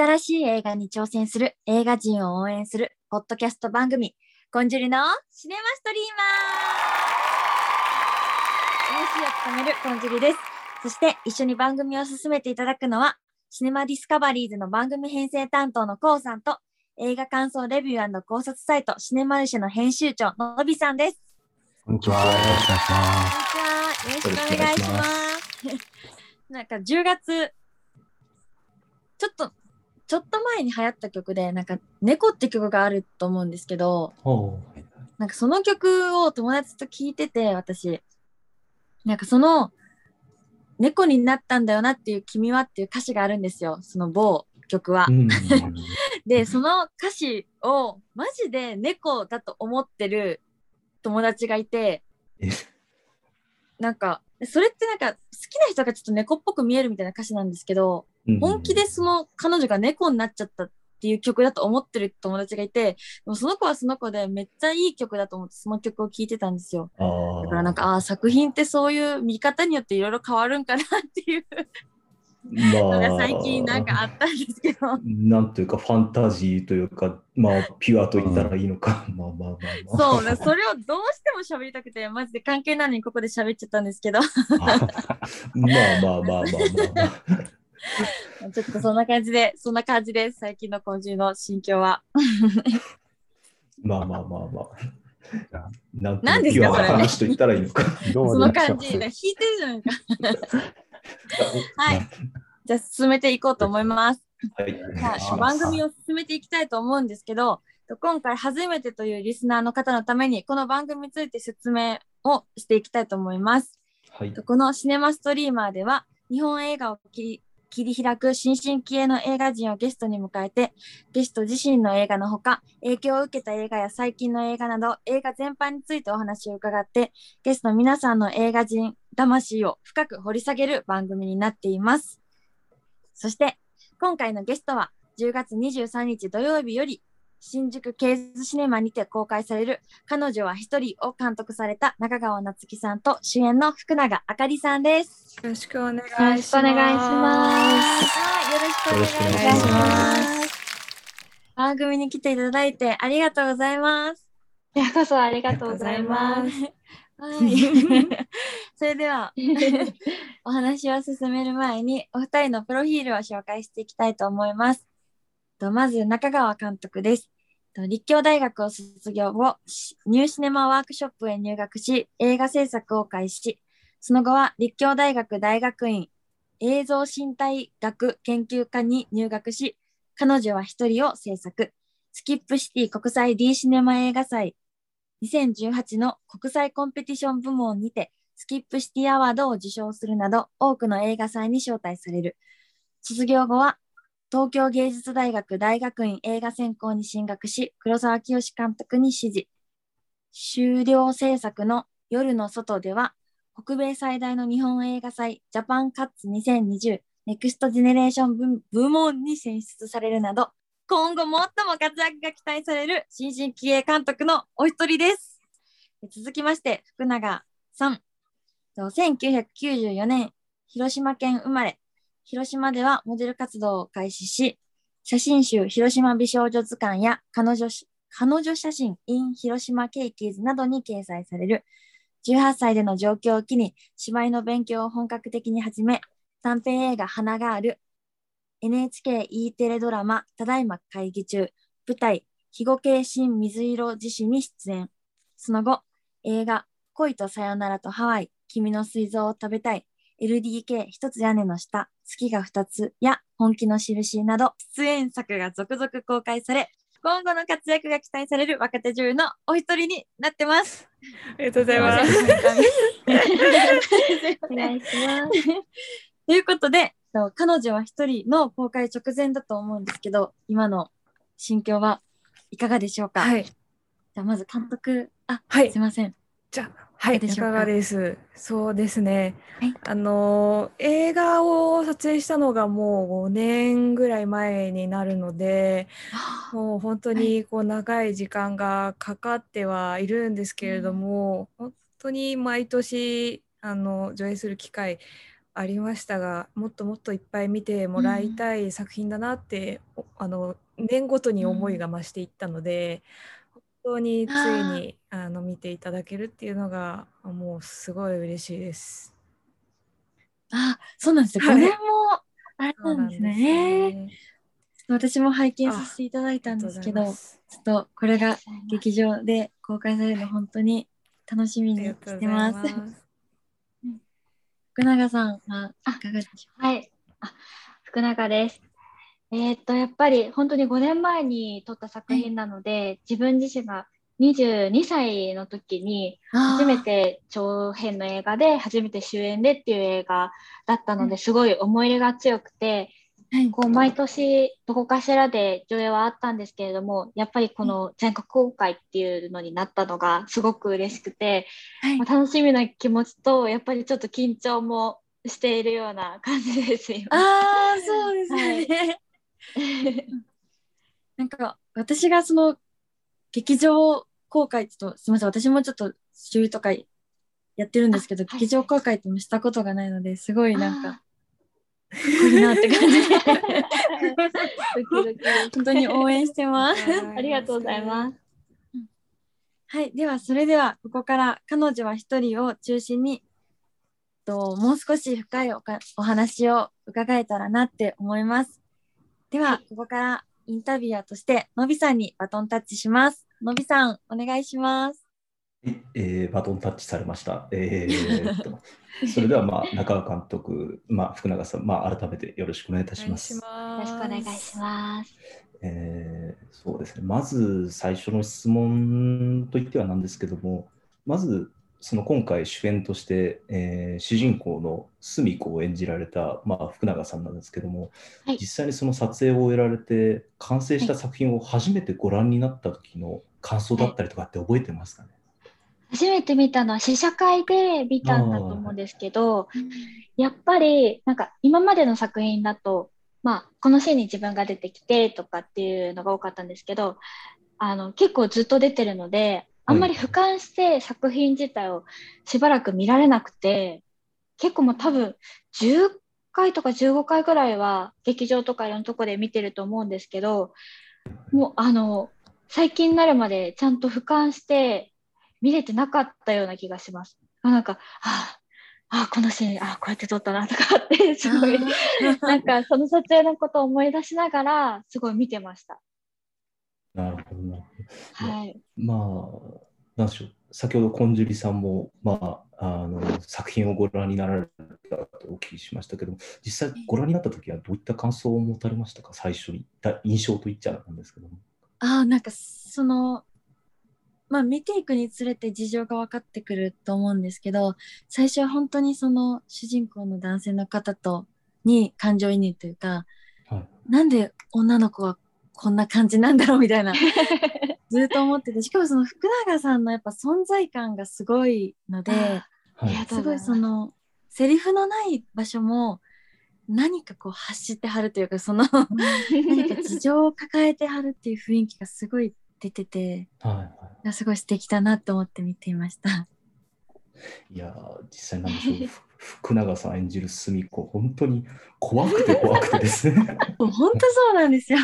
新しい映画に挑戦する映画人を応援するポッドキャスト番組コンジュリのシネマストリーマー MC を務めるコンジュリですそして一緒に番組を進めていただくのはシネマディスカバリーズの番組編成担当のコウさんと映画感想レビュー考察サイトシネマルシェの編集長のびさんですこんにちは。よろしくお願いします。よろしくお願いします。なんか10月、ちょっと、ちょっと前に流行った曲で、なんか、猫って曲があると思うんですけど、なんかその曲を友達と聴いてて、私、なんかその、猫になったんだよなっていう君はっていう歌詞があるんですよ、その某曲は。うん、で、その歌詞をマジで猫だと思ってる友達がいてえ、なんか、それってなんか好きな人がちょっと猫っぽく見えるみたいな歌詞なんですけど、本気でその彼女が猫になっちゃったっていう曲だと思ってる友達がいて、でもその子はその子でめっちゃいい曲だと思ってその曲を聴いてたんですよ。だからなんか、ああ、作品ってそういう見方によっていろいろ変わるんかなっていうのが最近なんかあったんですけど。なんというかファンタジーというか、まあ、ピュアと言ったらいいのか。まあまあまあまあ。そうね、それをどうしても喋りたくて、マジで関係ないのにここで喋っちゃったんですけど。まあまあまあまあまあまあ。ちょっとそんな感じで、そんな感じです。最近の今週の心境は。まあまあまあまあ。なんなんですかそれね話と言ったらいいのか。その感じ、弾いてるじゃないか。はい。じゃあ進めていこうと思います。はい。はい、番組を進めていきたいと思うんですけど、今回初めてというリスナーの方のために、この番組について説明をしていきたいと思います。はい。このシネマストリーマーでは、日本映画を切り切り開く新進気鋭の映画人をゲストに迎えて、ゲスト自身の映画のほか、影響を受けた映画や最近の映画など、映画全般についてお話を伺って、ゲストの皆さんの映画人魂を深く掘り下げる番組になっています。そして、今回のゲストは、10月23日土曜日より、新宿ケーズシネマにて公開される彼女は一人を監督された中川夏樹さんと主演の福永あかりさんです。よろしくお願いしよます。ろしくお願いします。はい、よろしくお願いしま。ます番組に来ていただいてありがとうございます。こちらこそありがとうございます。はい。それでは、お話を進める前に、お二人のプロフィールを紹介していきたいと思います。とまず、中川監督です。と立教大学を卒業後、ニューシネマワークショップへ入学し、映画制作を開始。その後は、立教大学大学院映像身体学研究科に入学し、彼女は一人を制作。スキップシティ国際 D シネマ映画祭2018の国際コンペティション部門にてスキップシティアワードを受賞するなど多くの映画祭に招待される。卒業後は東京芸術大学大学院映画専攻に進学し、黒沢清監督に指示。終了制作の夜の外では、北米最大の日本映画祭ジャパンカッツ2020ネクストジェネレーション部部門に選出されるなど、今後最も活躍が期待される新進気鋭監督のお一人です。続きまして、福永さん。1994年、広島県生まれ。広島ではモデル活動を開始し、写真集広島美少女図鑑や彼女彼女写真 in 広島ケイキーズなどに掲載される。18歳での上京を機に芝居の勉強を本格的に始め、短編映画花がある NHKE テレドラマただいま会議中舞台肥後系新水色獅子に出演その後映画恋とさよならとハワイ君の水蔵を食べたい LDK 一つ屋根の下月が二つや本気の印など出演作が続々公開され今後の活躍が期待される若手女優のお一人になってます。ありがとうございます。お願いします。ということで、と彼女は一人の公開直前だと思うんですけど、今の心境はいかがでしょうか？はい。じゃあまず監督、あ、はいすいません。じゃあ、はい、いかがです？そうですね。はい。あのー映画を撮影したのがもう5年ぐらい前になるので、もう本当にこう長い時間がかかってはいるんですけれども、本当に毎年あの上映する機会ありましたがもっともっといっぱい見てもらいたい作品だなって、おあの年ごとに思いが増していったので、本当についにあの見ていただけるっていうのがもうすごい嬉しいです。あ、そうなんですよ。はい5年もあれそうなんですね。えーね私も拝見させていただいたんですけど、ちょっとこれが劇場で公開されるの本当に楽しみあにしてまざいますす。。福永さんはいかがでしょはい。あ、福永です。えーっと、やっぱり本当に5年前に撮った作品なので、自分自身が22歳の時に初めて長編の映画で初めて主演でっていう映画だったのですごい思い入れが強くて、はい。こう毎年どこかしらで上映はあったんですけれども、やっぱりこの全国公開っていうのになったのがすごく嬉しくて、はい。まあ楽しみな気持ちと、やっぱりちょっと緊張もしているような感じです今。あーそうですね。なんか私がその劇場公開ちょっとすみません私もちょっと主演とかやってるんですけど、劇場公開ってもしたことがないのですごいなんかかっこいいなって感じで ドキドキです本当に応援してます。ありがとうございます。はい、ではそれではここから彼女は一人を中心にともう少し深いおかお話を伺えたらなって思います。では、ここからインタビュアーとしてのびさんにバトンタッチします。のびさんお願いします。はいえーバトンタッチされました。えーっと それでは、まあ、中川監督、まあ、福永さん、まあ、改めてよろしくお願いいたします。よろしくお願いします。えーそうですね、まず最初の質問といってはなんですけども、まずその今回主演として、えー主人公の澄子を演じられた、まあ、福永さんなんですけども、はい。実際にその撮影を終えられて、完成した作品を初めてご覧になった時の感想だったりとかって覚えてますかね、初めて見たのは試写会で見たんだと思うんですけど、やっぱりなんか今までの作品だと、まあ、このシーンに自分が出てきてとかっていうのが多かったんですけどあの結構ずっと出てるのであんまり俯瞰して作品自体をしばらく見られなくて結構もう多分10回とか15回ぐらいは劇場とかいろんなとこで見てると思うんですけどもうあの最近になるまでちゃんと俯瞰して見れてなかったような気がします。あなんか、ああ、このシーン、あこうやって撮ったなとかって、すごい、なんかその撮影のことを思い出しながら、すごい見てました。なるほどなるほど。はい。まあ、なんでしょう、先ほどコンジュリさんも、まあ、あの作品をご覧になられたとお聞きしましたけども、実際ご覧になったときはどういった感想を持たれましたか、最初に。だ印象と言っちゃなんですけども。ああ、なんかその、まあ見ていくにつれて事情が分かってくると思うんですけど、最初は本当にその主人公の男性の方とに感情移入というか、はい、なんで女の子はこんな感じなんだろうみたいな。ずっと思ってて。しかもその福永さんのやっぱ存在感がすごいのであはい。すごいそのセリフのない場所も何かこう発してはるというかその何か事情を抱えてはるっていう雰囲気がすごい出ててはいはい。すごい素敵だなと思って見ていました。いやー、実際なんでしょう、ふ福永さん演じる澄子、本当に怖くて怖くてですね。本当そうなんですよ。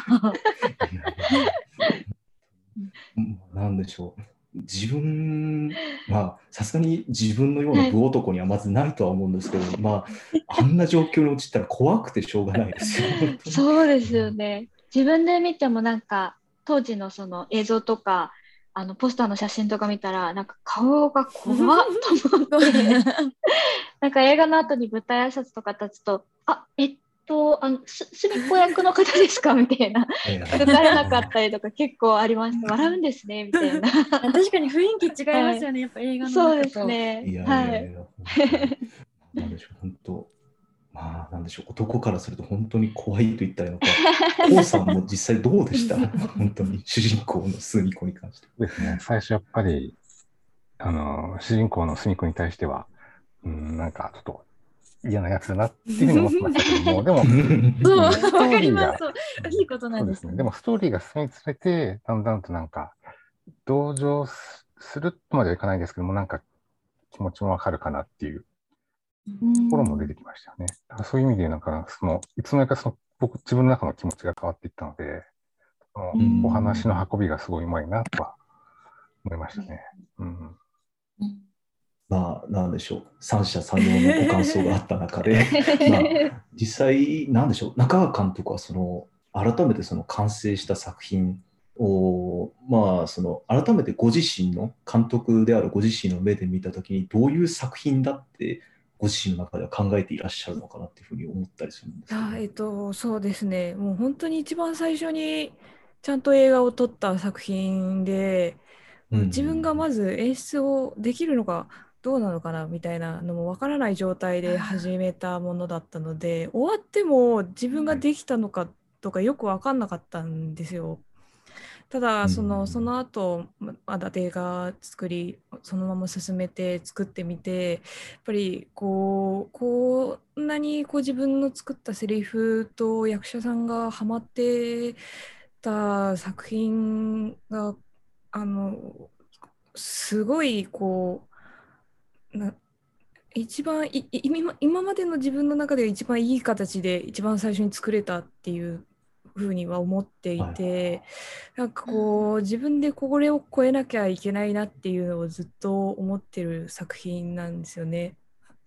うんなんでしょう。自分、まあ、さすがに自分のような武男にはまずないとは思うんですけど、まあ、あんな状況に陥ったら怖くてしょうがないですよ。そうですよね。自分で見てもなんか、当時のその映像とか、あのポスターの写真とか見たら、なんか顔が怖っと思って、なんか映画の後に舞台挨拶とか立つと、あ、えっと、あの、す、すみっこ役の方ですか？みたいな。ええ抜かれなかったりとか結構ありました。笑うんですね、みたいな。確かに雰囲気違いますよね、やっぱ映画の。そうですね。はい。なんでしょう、本当、まあ、なんでしょう、男からすると本当に怖いと言ったらいいのか、コウさんも実際どうでした？本当に、主人公の澄子に関して。ですね。最初やっぱり、あの、主人公の隅子に対しては、うん、なんかちょっと嫌なやつだなっていうふうに思ってましたけども、でも、そう、ストーわかりリーがます。そういいことなんですね。でもストーリーが進みつれて、だんだんとなんか、同情すするとまではいかないんですけども、なんか気持ちもわかるかなっていうところも出てきましたよね。だからそういう意味で、なんか、その、いつの間にかその、僕、自分の中の気持ちが変わっていったので、そのうんお話の運びがすごいうまいなとは思いましたね。うん。うんまあ、なんでしょう、三者三様のご感想があった中で、まあ、実際、なんでしょう、中川監督はその、改めてその完成した作品を、まあ、その、改めてご自身の、監督であるご自身の目で見たときに、どういう作品だって、ご自身の中では考えていらっしゃるのかなっていうふうに思ったりするんですけどあえっと、そうですね。もう本当に一番最初にちゃんと映画を撮った作品で、うん自分がまず演出をできるのかどうなのかなみたいなのもわからない状態で始めたものだったので、終わっても自分ができたのかとかよく分かんなかったんですよ。ただその,、うんその後ままだ映画作りそのまま進めて作ってみてやっぱりこうこんなにこう自分の作ったセリフと役者さんがハマってた作品があのすごいこうな一番今までの自分の中で一番いい形で一番最初に作れたっていうふうには思っていて、なんかこう自分でこれを超えなきゃいけないなっていうのをずっと思ってる作品なんですよね。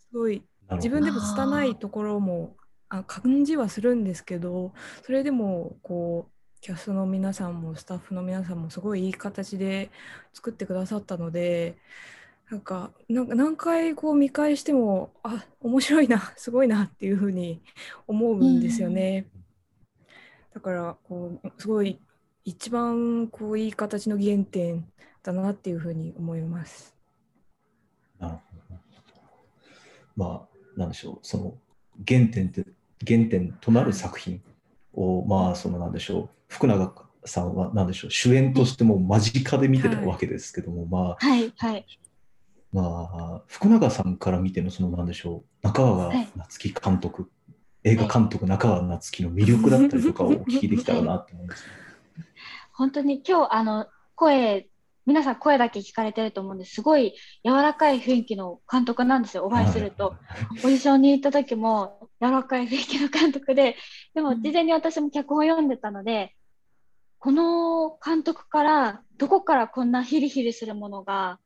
すごい自分でも拙いところもあ感じはするんですけどそれでもこうキャストの皆さんもスタッフの皆さんもすごいいい形で作ってくださったのでなんかなんか何回こう見返してもあ面白いなすごいなっていうふうに思うんですよね。だからこうすごい一番こういい形の原点だなっていうふうに思います。なるほど。まあ、なんでしょう、その原点って、原点となる作品を、まあ、そのなんでしょう、福永さんはなんでしょう、主演としても間近で見てたわけですけども、まあ、はいはい。まあ、福永さんから見ての、そのなんでしょう、中川夏樹監督、映画監督、中川夏樹の魅力だったりとかをお聞きできたらなと思うんです。本当に今日あの声皆さん声だけ聞かれてると思うんですすごい柔らかい雰囲気の監督なんですよお会いすると。オーディションに行った時も柔らかい雰囲気の監督ででも事前に私も脚本読んでたのでこの監督からどこからこんなヒリヒリするものが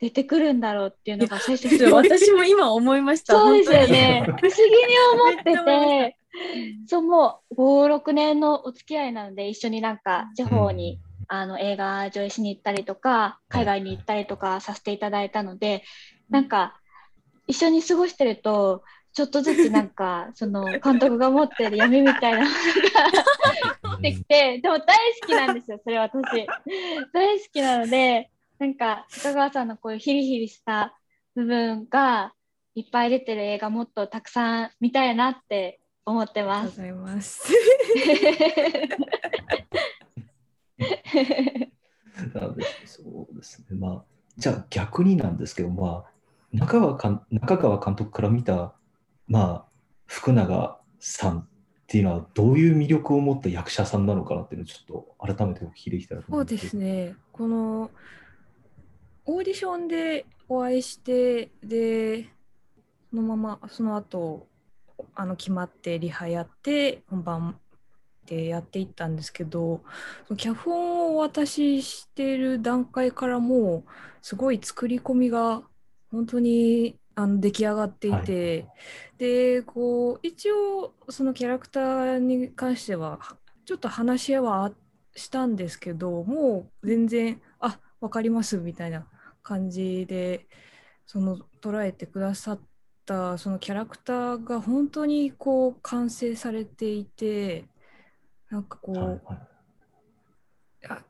出てくるんだろうっていうのが最初に私も今思いました。そうですよね。不本思議に思ってて、そうもう5、6年のお付き合いなので、一緒になんか地方に、あの映画上映しに行ったりとか、海外に行ったりとかさせていただいたので、なんか一緒に過ごしてると、ちょっとずつなんか、その監督が持ってる闇みたいなものが 出てきて、でも大好きなんですよ、それ私。大好きなので、なんか、中川さんのこういうヒリヒリした部分がいっぱい出てる映画もっとたくさん見たいなって思ってありがとうごます。ざいます。なので、そうですね。まあ、じゃあ逆になんですけど、まあ、中川監中川監督から見た、まあ、福永さんっていうのはどういう魅力を持った役者さんなのかなっていうのをちょっと改めてお聞きできたらと思そうですね。このオーディションでお会いして、で、そのままその後あの決まってリハやって本番でやっていったんですけど、その脚本をお渡ししてる段階からもうすごい作り込みが本当にあの出来上がっていて、でこう一応そのキャラクターに関してはちょっと話し合いはあしたんですけどもう全然あ分かりますみたいな感じでその捉えてくださったそのキャラクターが本当にこう完成されていてなんかこう、はいはい。あ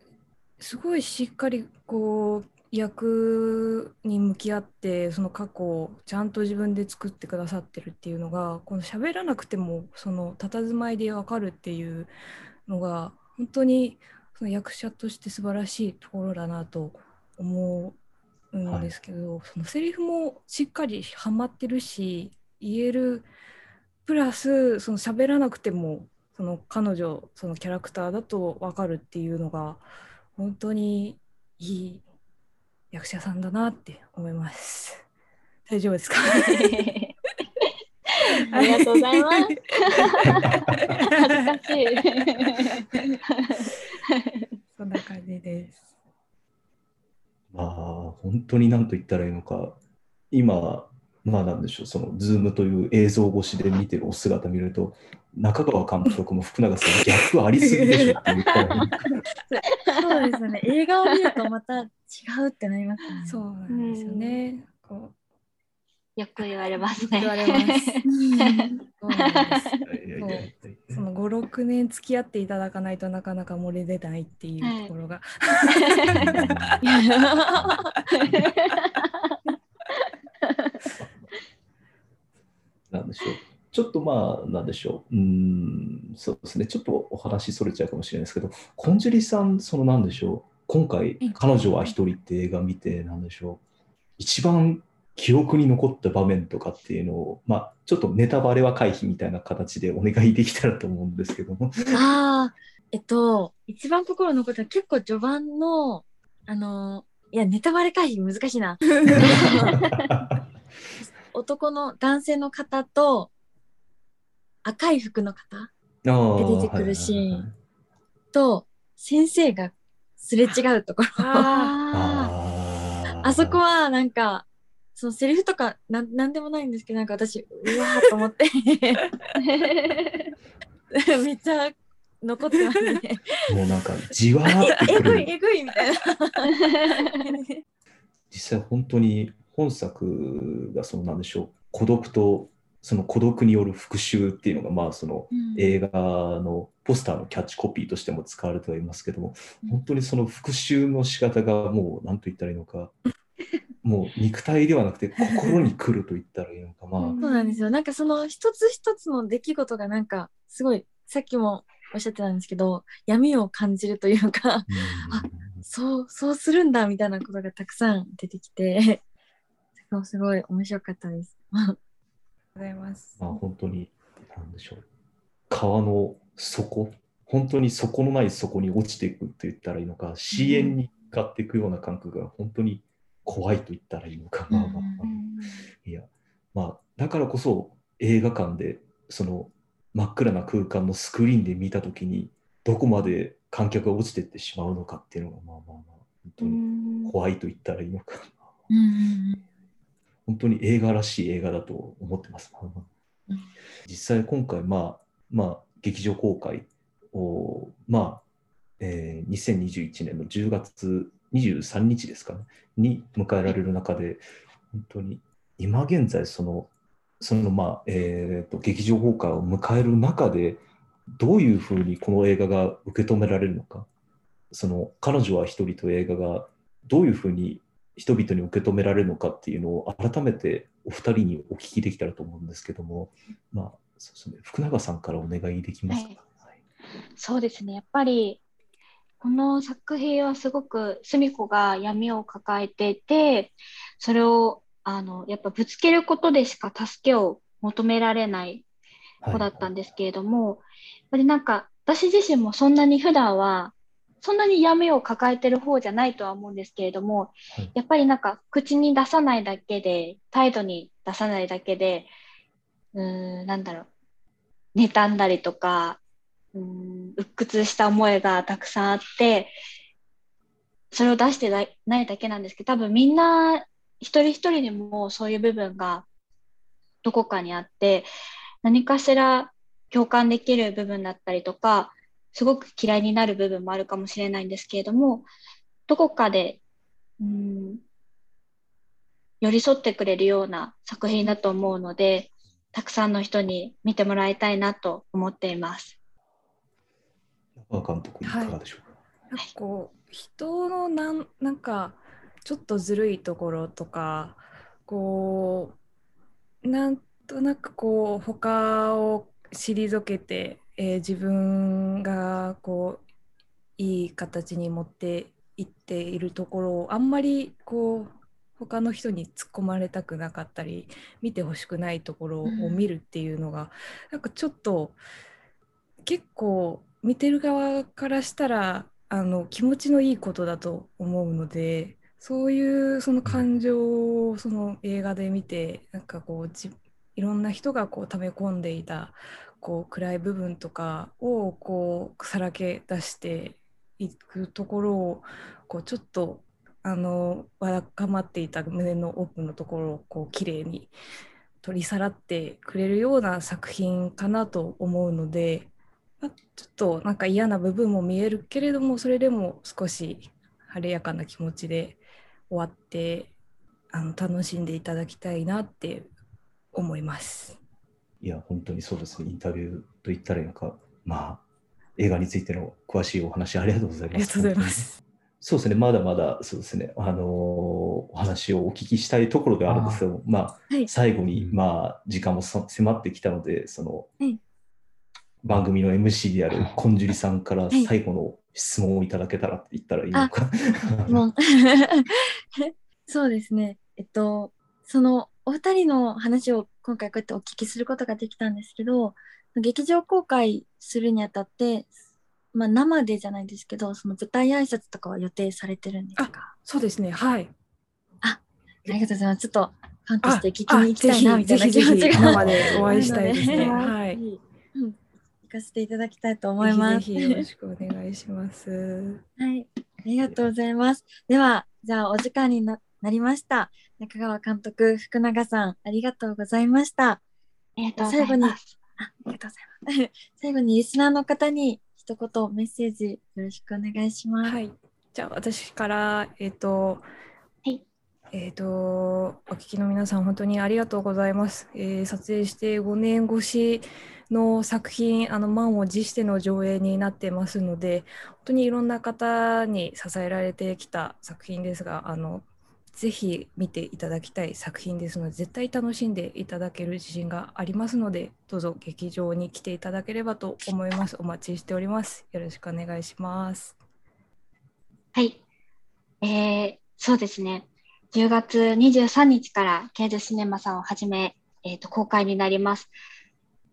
すごいしっかりこう役に向き合ってその過去をちゃんと自分で作ってくださってるっていうのがこの喋らなくてもその佇まいでわかるっていうのが本当にその役者として素晴らしいところだなと思うんですけど、そのセリフもしっかりはまってるし言えるプラスその喋らなくてもその彼女そのキャラクターだと分かるっていうのが本当にいい役者さんだなって思います。大丈夫ですか？ありがとうございます。恥ずかしい。そんな感じです。まあ、本当に何と言ったらいいのか、今、まあなんでしょう、その、ズームという映像越しで見てるお姿見ると、中川監督も福永さんも逆ありすぎでしょっていうか、そうですよね。映画を見るとまた違うってなりますね。そうなんですよね。こよく言われますうね。言われます。その5、6年付き合っていただかないとなかなか漏れ出ないっていうところが、なんでしょう。ちょっとまあ、なんでしょう。うーん、そうですね。ちょっとお話それちゃうかもしれないですけど、コンジュリさん、そのなんでしょう。今回、彼女は一人って映画見て、なんでしょう。一番記憶に残った場面とかっていうのを、まあ、ちょっとネタバレは回避みたいな形でお願いできたらと思うんですけども。ああ、えっと、一番心残ったのは結構序盤の、あの、いや、ネタバレ回避難しいな。男の男性の方と赤い服の方出てくるシーンと先生がすれ違うところ。あああそこはなんか、そのセリフとかなんなんでもないんですけど、なんか私、うわーと思って、めっちゃ残ってますね。もうなんか、じわーってえ、えくる。ぐい、えぐいみたいな。実際本当に本作がそのなんでしょう孤独とその孤独による復讐っていうのがまあその映画のポスターのキャッチコピーとしても使われてはいますけども本当にその復讐の仕方がもう何と言ったらいいのかもう肉体ではなくて心に来ると言ったらいいのかまあそうなんですよ。なんかその一つ一つの出来事がなんかすごいさっきもおっしゃってたんですけど闇を感じるというかあそうそうするんだみたいなことがたくさん出てきてすごい面白かったです。ございます。まあ本当に何でしょう川の底？本当に底のない底に落ちていくって言ったらいいのか支援に向かっていくような感覚が本当に怖いと言ったらいいのか、まあまあまあいやまあだからこそ映画館でその真っ暗な空間のスクリーンで見た時にどこまで観客が落ちていってしまうのかっていうのがまあまあまあ本当に怖いと言ったらいいのか、本当に映画らしい映画だと思ってます。うん実際今回、まあ、まあ、劇場公開を、まあ、えー2021年の10月23日ですかね、に迎えられる中で、本当に今現在、その、その、まあ、えーと、劇場公開を迎える中で、どういうふうにこの映画が受け止められるのか、その、彼女は一人と映画がどういうふうに人々に受け止められるのかっていうのを改めてお二人にお聞きできたらと思うんですけども、まあ、そうですね、福永さんからお願いできますか？はい。そうですね。やっぱり、この作品はすごく澄子が闇を抱えていて、それをあのやっぱぶつけることでしか助けを求められない。子だったんですけれども、やっぱりなんか私自身もそんなに普段はそんなに闇を抱えてる方じゃないとは思うんですけれども、はい。やっぱりなんか口に出さないだけで態度に出さないだけでうーんなんだろう妬んだりとかうーん鬱屈した思いがたくさんあってそれを出してないだけなんですけど多分みんな一人一人にもそういう部分がどこかにあって何かしら共感できる部分だったりとかすごく嫌いになる部分もあるかもしれないんですけれどもどこかでうん寄り添ってくれるような作品だと思うのでたくさんの人に見てもらいたいなと思っています。中川監督、いかがでしょうか？なんかこう人のなんなんかちょっとずるいところとかこうなんとなくこう他を退けて、えー自分がこういい形に持っていっているところをあんまりこう他の人に突っ込まれたくなかったり見てほしくないところを見るっていうのが、なんかちょっと結構見てる側からしたらあの気持ちのいいことだと思うのでそういうその感情をその映画で見てなんかこういろんな人がこう溜め込んでいたこう暗い部分とかをこうさらけ出していくところをこうちょっとあのわだかまっていた胸の奥のところをこう綺麗に取りさらってくれるような作品かなと思うので、まあ、ちょっとなんか嫌な部分も見えるけれどもそれでも少し晴れやかな気持ちで終わってあの楽しんでいただきたいなって思います。いや、本当にそうですね。インタビューと言ったらいいのか、まあ、映画についての詳しいお話ありがとうございます。ありがとうございます。そうですね、まだまだそうですね、あのーお話をお聞きしたいところではあるんですけど、まあ、はい最後に、うんまあ、時間もそ迫ってきたので、その、はい番組の MC であるこんじゅりさんからはい最後の質問をいただけたらって言ったらいいのか。もう そうですね。えっと、そのお二人の話を今回こうやってお聞きすることができたんですけど、劇場公開するにあたって、まあ、生でじゃないですけど、その舞台挨拶とかは予定されてるんですか？そうですね、はい。ありがとうございます。ちょっとファンとあして聞きに行きたいなみたいなぜひ気持ちがぜひ生でお会いしたいですね。はい。かせていただきたいと思います。ぜひぜひよろしくお願いします。はい、ありがとうございます。では、じゃあお時間にななりました。中川監督、福永さん、ありがとうございました。ありがとうございます。あありがとうございます。最後にリスナーの方に一言メッセージよろしくお願いします。はい。じゃあ私から、えっ、と、はい。えっ、と、お聞きの皆さん、本当にありがとうございます。えー撮影して5年越しの作品、あの満を持しての上映になってますので、本当にいろんな方に支えられてきた作品ですが、あの、ぜひ見ていただきたい作品ですので、絶対楽しんでいただける自信がありますので、どうぞ劇場に来ていただければと思います。お待ちしております。よろしくお願いします。はい。えー、そうですね。10月23日からケーズシネマさんをはじめ、えっ、と、公開になります。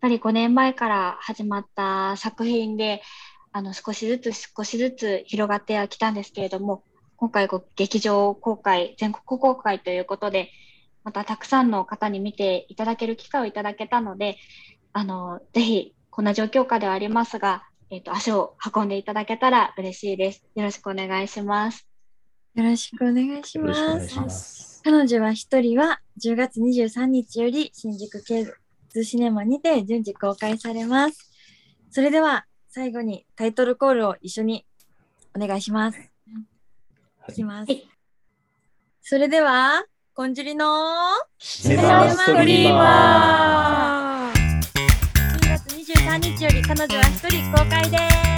やっぱり5年前から始まった作品で、あの、少しずつ少しずつ広がってはきたんですけれども、今回ご劇場公開、全国公開ということで、またたくさんの方に見ていただける機会をいただけたので、あの、ぜひ、こんな状況下ではありますが、えっ、と、足を運んでいただけたら嬉しいです。よろしくお願いします。よろしくお願いしよろしくお願いします。ます。彼女は一人は10月23日より新宿ケーズシネマにて順次公開されます。それでは最後にタイトルコールを一緒にお願いします。いきます。はいそれでは、コンジュリのシネマストリーマー10月23日より彼女は一人公開です。